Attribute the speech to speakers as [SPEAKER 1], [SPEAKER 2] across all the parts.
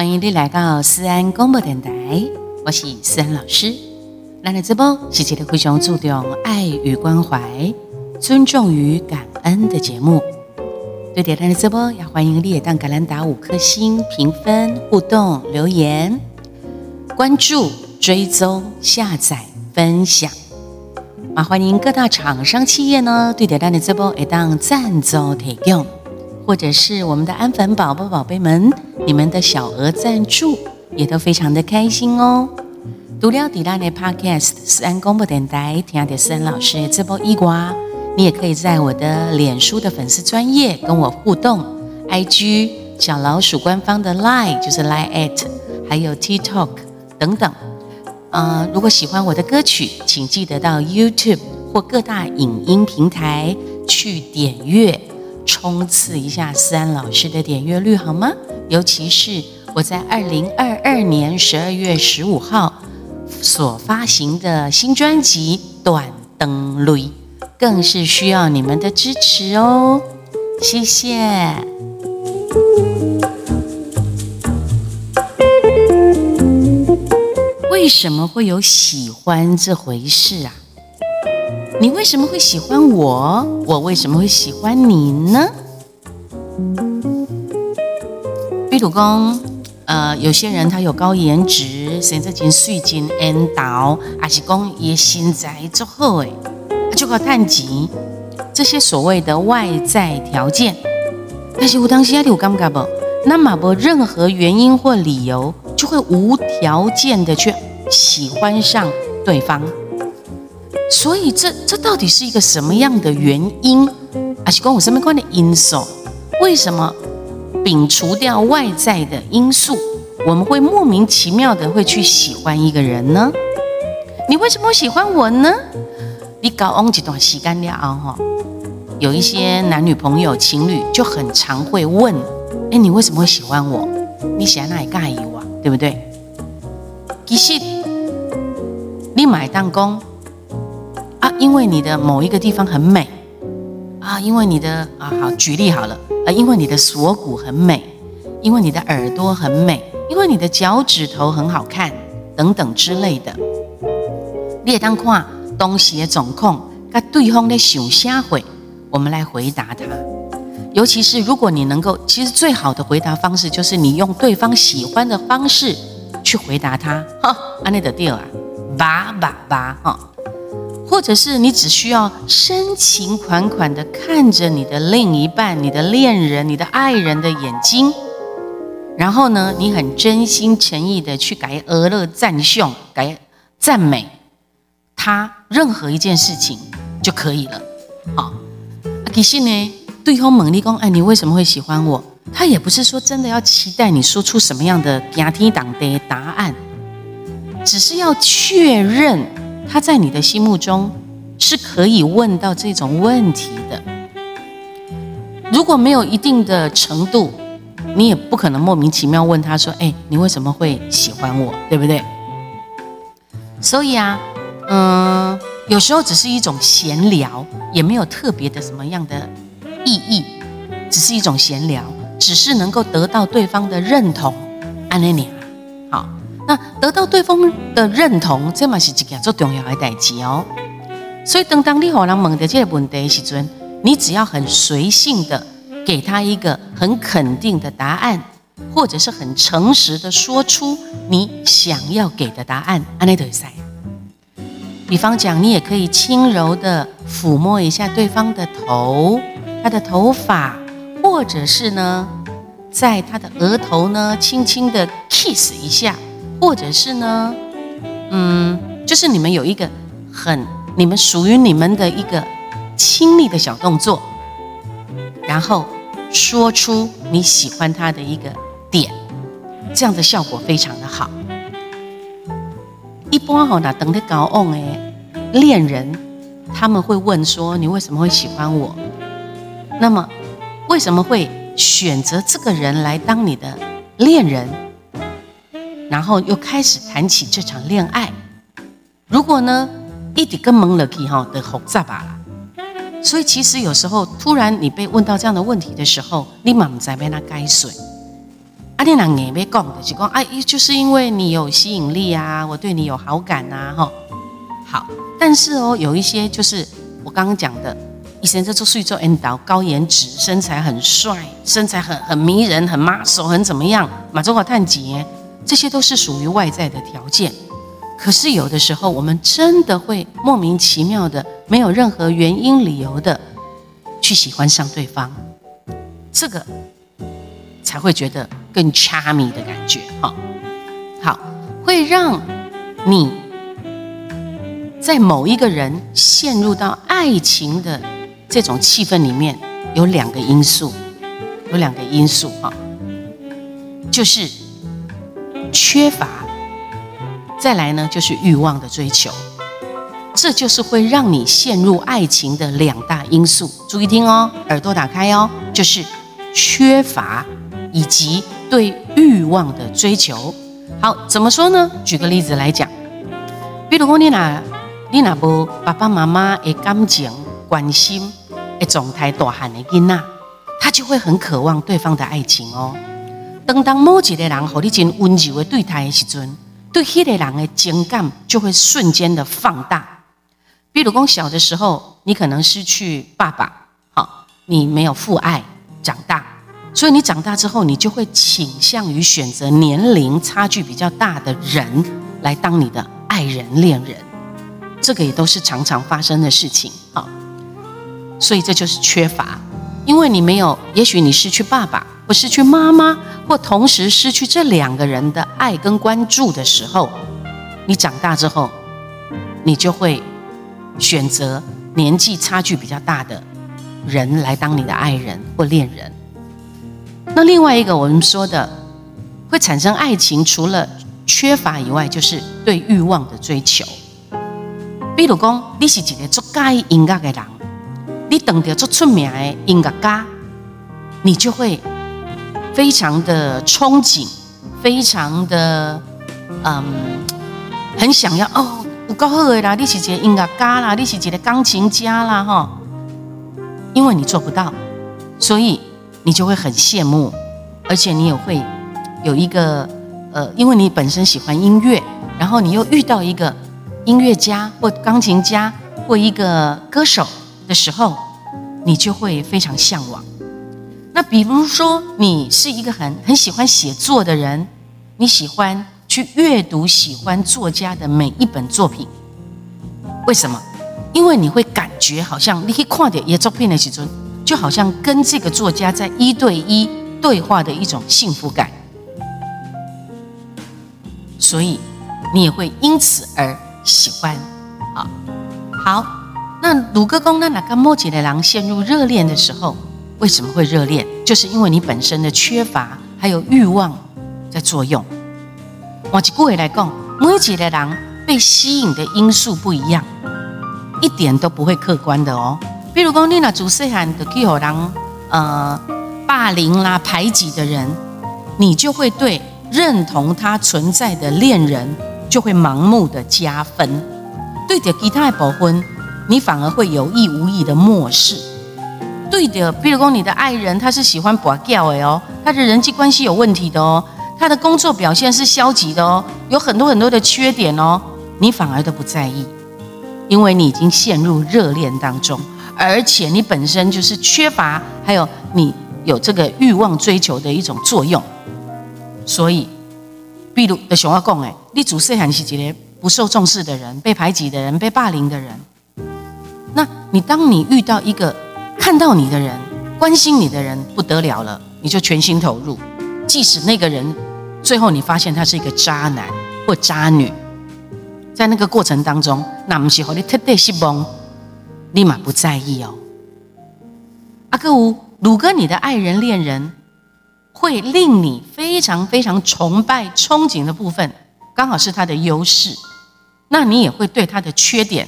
[SPEAKER 1] 欢迎你来到思安广播电台，我是思安老师。咱的直播是一个非常注重爱与关怀、尊重与感恩的节目。对点赞的直播，也欢迎你也当橄榄打五颗星评分、互动留言、关注、追踪、下载、分享。啊，欢迎各大厂商企业呢，对点赞的直播也当赞助提供。或者是我们的安粉宝宝、宝贝们，你们的小额赞助也都非常的开心哦。读了迪拉的 Podcast 思安公布电台，听的思安老师直播一瓜，你也可以在我的脸书的粉丝专业跟我互动，IG 小老鼠官方的 Line 就是 Line at，还有 TikTok 等等。呃，如果喜欢我的歌曲，请记得到 YouTube 或各大影音平台去点阅。冲刺一下思安老师的点阅率好吗？尤其是我在二零二二年十二月十五号所发行的新专辑《短灯录》，更是需要你们的支持哦！谢谢。为什么会有喜欢这回事啊？你为什么会喜欢我？我为什么会喜欢你呢？比如讲，呃，有些人他有高颜值，甚至经税金引导，还是讲也心在足好诶，就靠探钱，这些所谓的外在条件。但是我当时你有感觉不？那么不任何原因或理由，就会无条件的去喜欢上对方。所以，这这到底是一个什么样的原因？还是跟我身边关的因素？为什么摒除掉外在的因素，我们会莫名其妙的会去喜欢一个人呢？你为什么会喜欢我呢？你搞翁几段洗干了哈，有一些男女朋友、情侣就很常会问：哎，你为什么会喜欢我？你喜欢哪里介意我？对不对？其实你买当工。因为你的某一个地方很美啊，因为你的啊好举例好了啊，因为你的锁骨很美，因为你的耳朵很美，因为你的脚趾头很好看等等之类的。列当看东西的总控，跟对方的想瞎回，我们来回答他。尤其是如果你能够，其实最好的回答方式就是你用对方喜欢的方式去回答他。哈，安内的调啊，叭叭叭哈。或者是你只需要深情款款的看着你的另一半、你的恋人、你的爱人的眼睛，然后呢，你很真心诚意的去改俄勒赞颂、改赞美他任何一件事情就可以了。好，其实呢，对方猛力公，哎，你为什么会喜欢我？他也不是说真的要期待你说出什么样的压天党的答案，只是要确认。他在你的心目中是可以问到这种问题的。如果没有一定的程度，你也不可能莫名其妙问他说：“哎，你为什么会喜欢我？对不对？”所以啊，嗯，有时候只是一种闲聊，也没有特别的什么样的意义，只是一种闲聊，只是能够得到对方的认同。安妮妮。那得到对方的认同，这嘛是一件最重要的代志哦。所以，当当你和人问的这个问题的时阵，你只要很随性的给他一个很肯定的答案，或者是很诚实的说出你想要给的答案，安内得塞。比方讲，你也可以轻柔的抚摸一下对方的头，他的头发，或者是呢，在他的额头呢，轻轻的 kiss 一下。或者是呢，嗯，就是你们有一个很你们属于你们的一个亲密的小动作，然后说出你喜欢他的一个点，这样的效果非常的好。一般哈那等的高昂诶恋人，他们会问说你为什么会喜欢我？那么为什么会选择这个人来当你的恋人？然后又开始谈起这场恋爱。如果呢，一点跟蒙了去哈的复杂吧了。所以其实有时候突然你被问到这样的问题的时候，你满在被他该水。阿你人也没讲的，就讲哎，就是因为你有吸引力啊，我对你有好感呐，哈。好，但是哦，有一些就是我刚刚讲的，以前在做睡做 N 导，高颜值，身材很帅，身材很很迷人，很 muscle，很怎么样，马中华探姐，这些都是属于外在的条件。可是有的时候，我们真的会莫名其妙的，没有任何原因理由的去喜欢上对方，这个才会觉得更 charming 的感觉哈。好，会让你在某一个人陷入到爱情的这种气氛里面，有两个因素，有两个因素哈，就是缺乏。再来呢，就是欲望的追求，这就是会让你陷入爱情的两大因素。注意听哦，耳朵打开哦，就是缺乏以及对欲望的追求。好，怎么说呢？举个例子来讲，比如说你那，你那无爸爸妈妈的感情、关心的状态大汉的囡仔，他就会很渴望对方的爱情哦。当当某一个人和你真温柔的对待的时阵。对迄个人的情感就会瞬间的放大。比如讲，小的时候你可能失去爸爸，好，你没有父爱长大，所以你长大之后，你就会倾向于选择年龄差距比较大的人来当你的爱人、恋人。这个也都是常常发生的事情，好，所以这就是缺乏，因为你没有，也许你失去爸爸。或失去妈妈，或同时失去这两个人的爱跟关注的时候，你长大之后，你就会选择年纪差距比较大的人来当你的爱人或恋人。那另外一个我们说的会产生爱情，除了缺乏以外，就是对欲望的追求。比如讲，你是一个做介音乐的人，你等着做出名的音乐家，你就会。非常的憧憬，非常的嗯，很想要哦，有够好的啦！你是一个音乐家啦，你是一个钢琴家啦，哈。因为你做不到，所以你就会很羡慕，而且你也会有一个呃，因为你本身喜欢音乐，然后你又遇到一个音乐家或钢琴家或一个歌手的时候，你就会非常向往。那比如说，你是一个很很喜欢写作的人，你喜欢去阅读喜欢作家的每一本作品，为什么？因为你会感觉好像你可以看点也作品的时候，就好像跟这个作家在一对一对话的一种幸福感，所以你也会因此而喜欢。啊，好，那鲁哥公那哪个莫吉的狼陷入热恋的时候？为什么会热恋？就是因为你本身的缺乏，还有欲望在作用。我举个例来讲，每一个人被吸引的因素不一样，一点都不会客观的哦。比如讲，你那主细汉的去互人呃霸凌啦、排挤的人，你就会对认同他存在的恋人就会盲目的加分；对着其他的部分，你反而会有意无意的漠视。对的，比如说你的爱人，他是喜欢拔掉的哦，他的人际关系有问题的哦，他的工作表现是消极的哦，有很多很多的缺点哦，你反而都不在意，因为你已经陷入热恋当中，而且你本身就是缺乏，还有你有这个欲望追求的一种作用，所以，比如的熊要讲哎，你主事还是一个不受重视的人，被排挤的人，被霸凌的人，你当你遇到一个。看到你的人，关心你的人不得了了，你就全心投入。即使那个人最后你发现他是一个渣男或渣女，在那个过程当中，那不是和你特别失望，立马不在意哦。阿哥五，鲁哥，你的爱人恋人会令你非常非常崇拜憧憬的部分，刚好是他的优势，那你也会对他的缺点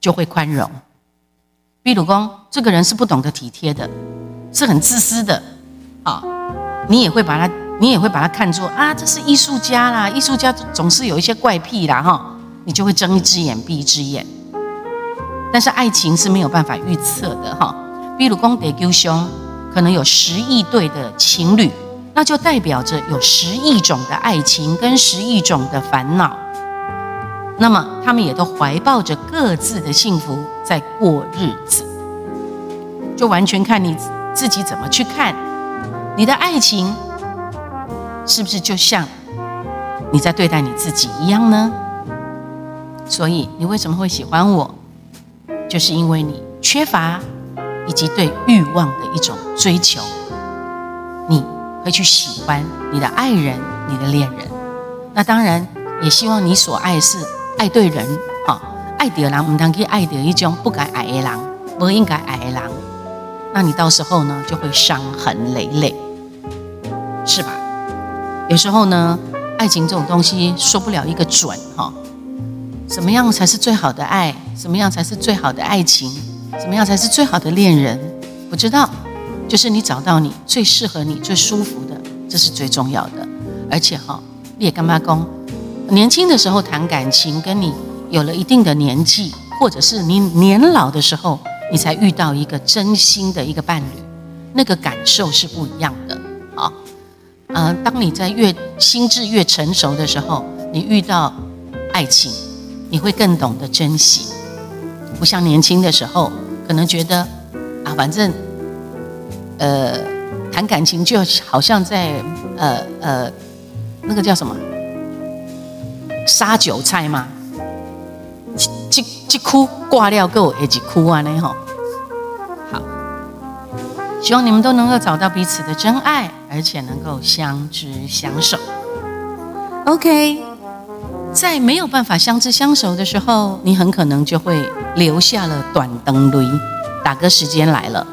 [SPEAKER 1] 就会宽容。比如公，这个人是不懂得体贴的，是很自私的，啊，你也会把他，你也会把他看作啊，这是艺术家啦，艺术家总是有一些怪癖啦，哈，你就会睁一只眼闭一只眼。但是爱情是没有办法预测的，哈。比如说，地球兄可能有十亿对的情侣，那就代表着有十亿种的爱情跟十亿种的烦恼。那么他们也都怀抱着各自的幸福在过日子，就完全看你自己怎么去看你的爱情，是不是就像你在对待你自己一样呢？所以你为什么会喜欢我？就是因为你缺乏以及对欲望的一种追求，你会去喜欢你的爱人、你的恋人。那当然也希望你所爱是。爱对人，哈，爱的人唔当去爱的一种不该爱的人，不应该爱的人，那你到时候呢就会伤痕累累，是吧？有时候呢，爱情这种东西说不了一个准，哈，什么样才是最好的爱？什么样才是最好的爱情？什么样才是最好的恋人？不知道，就是你找到你最适合你、最舒服的，这是最重要的。而且哈，你也干嘛讲？年轻的时候谈感情，跟你有了一定的年纪，或者是你年老的时候，你才遇到一个真心的一个伴侣，那个感受是不一样的。啊，呃，当你在越心智越成熟的时候，你遇到爱情，你会更懂得珍惜，不像年轻的时候，可能觉得啊，反正，呃，谈感情就好像在呃呃，那个叫什么？杀韭菜吗？这这哭挂掉够，一直哭啊！呢吼，好，希望你们都能够找到彼此的真爱，而且能够相知相守。OK，在没有办法相知相守的时候，你很可能就会留下了短灯驴。打歌时间来了，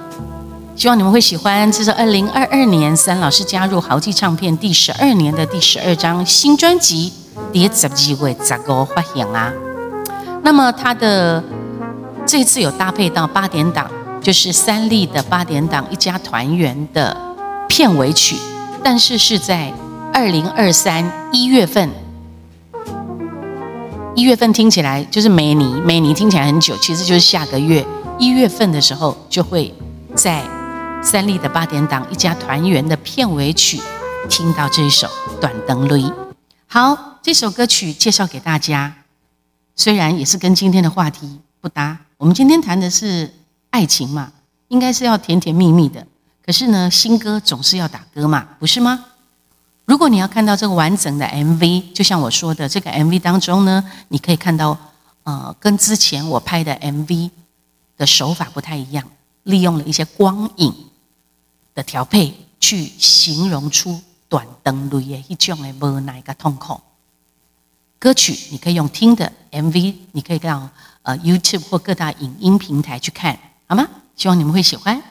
[SPEAKER 1] 希望你们会喜欢。这是二零二二年三老师加入豪记唱片第十二年的第十二张新专辑。第十二位咋个发行啊？那么他的这次有搭配到八点档，就是三立的八点档一家团圆的片尾曲，但是是在二零二三一月份。一月份听起来就是美尼，美尼听起来很久，其实就是下个月一月份的时候就会在三立的八点档一家团圆的片尾曲听到这一首《短灯泪》。好，这首歌曲介绍给大家，虽然也是跟今天的话题不搭。我们今天谈的是爱情嘛，应该是要甜甜蜜蜜的。可是呢，新歌总是要打歌嘛，不是吗？如果你要看到这个完整的 MV，就像我说的，这个 MV 当中呢，你可以看到，呃，跟之前我拍的 MV 的手法不太一样，利用了一些光影的调配，去形容出。短灯类的一种的无奈个痛苦。歌曲你可以用听的，MV 你可以到呃 YouTube 或各大影音平台去看，好吗？希望你们会喜欢。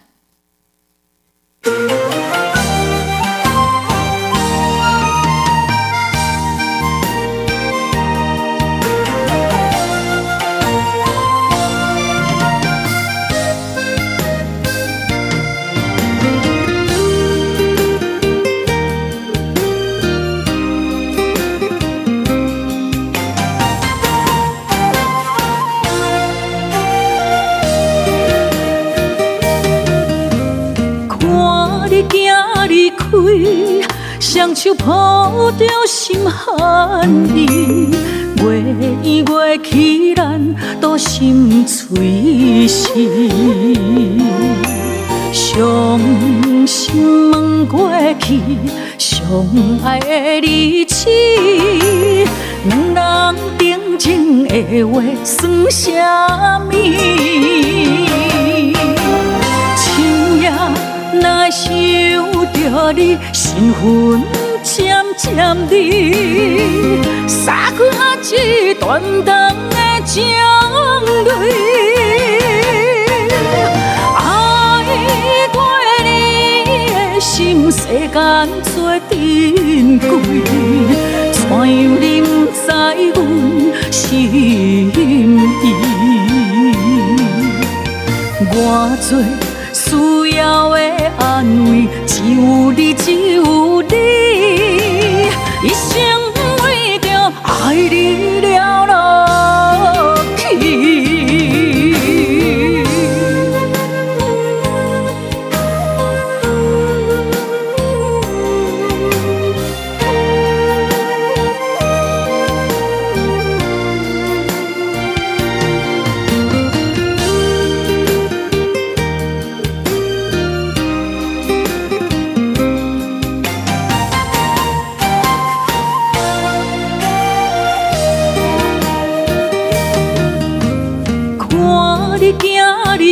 [SPEAKER 1] 双手抱着心寒意，月圆月起，咱都心碎死。伤心问过去，相爱的日子，两人定情的话算啥物？深夜若想着你。缘分渐渐离，洒开一段段的情泪。爱过你的心，世间最珍贵，怎样你不知阮心意？我最需要的安慰。只有你，只有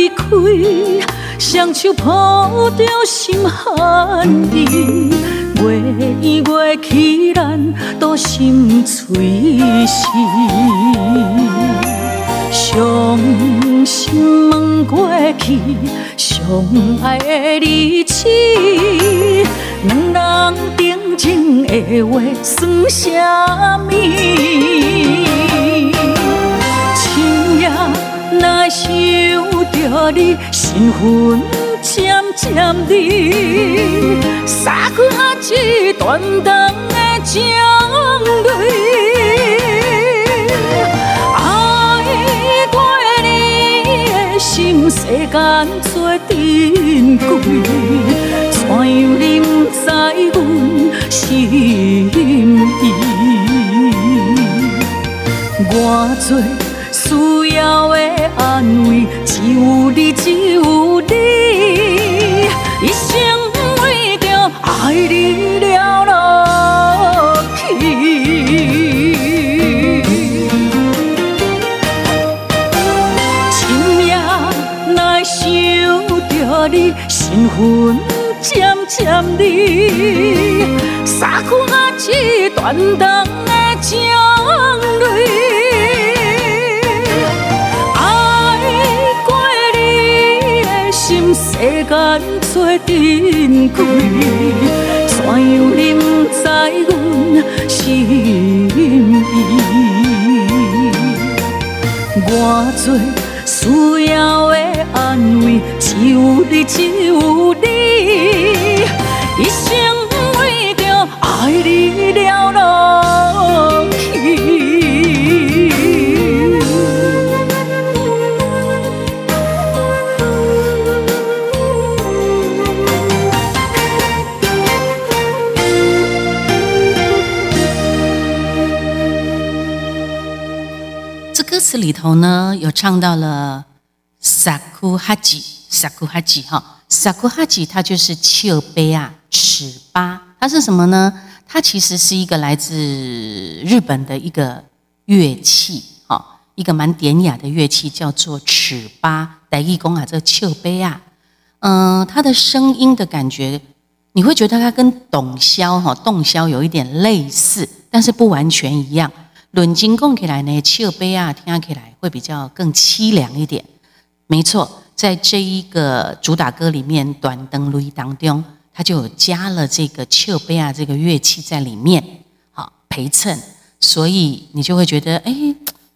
[SPEAKER 2] 开，双手抱着心寒意，月圆月起咱都心碎死。伤心问过去，相爱的日子，两人定情的话算什么？若想着你，心魂渐渐离，洒开一段段的情泪。心世间最珍贵，怎样你不知阮心意？我最需要的安慰，只有你，只有你，一生为着爱你了落去。深夜来想着你心魂渐渐离，洒开一段段的情泪。世间最珍贵。怎样你不知阮心意？我最需要的。安慰，只有你，只有你，一生为着爱你。了落
[SPEAKER 1] 头呢，有唱到了。萨库哈吉，萨库哈吉，哈，萨库哈吉，它就是丘杯啊，尺八，它是什么呢？它其实是一个来自日本的一个乐器，哈，一个蛮典雅的乐器，叫做尺八。戴义公啊，这个丘杯啊，嗯，它的声音的感觉，你会觉得它跟董箫哈，洞箫有一点类似，但是不完全一样。论斤供起来呢，丘杯啊，听起来会比较更凄凉一点。没错，在这一个主打歌里面，《短灯路》当中，它就有加了这个丘贝亚这个乐器在里面，好陪衬，所以你就会觉得，哎，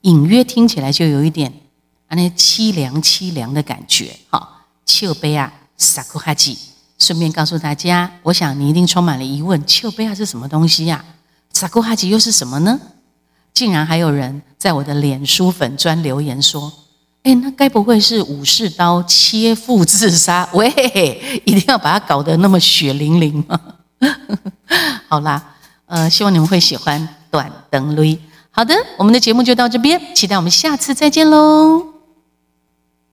[SPEAKER 1] 隐约听起来就有一点啊那凄凉凄凉的感觉。好，丘贝亚萨库哈吉，顺便告诉大家，我想你一定充满了疑问，丘贝亚是什么东西呀？萨库哈吉又是什么呢？竟然还有人在我的脸书粉专留言说。哎，那该不会是武士刀切腹自杀？喂，一定要把它搞得那么血淋淋吗？好啦，呃，希望你们会喜欢短灯雷。好的，我们的节目就到这边，期待我们下次再见喽。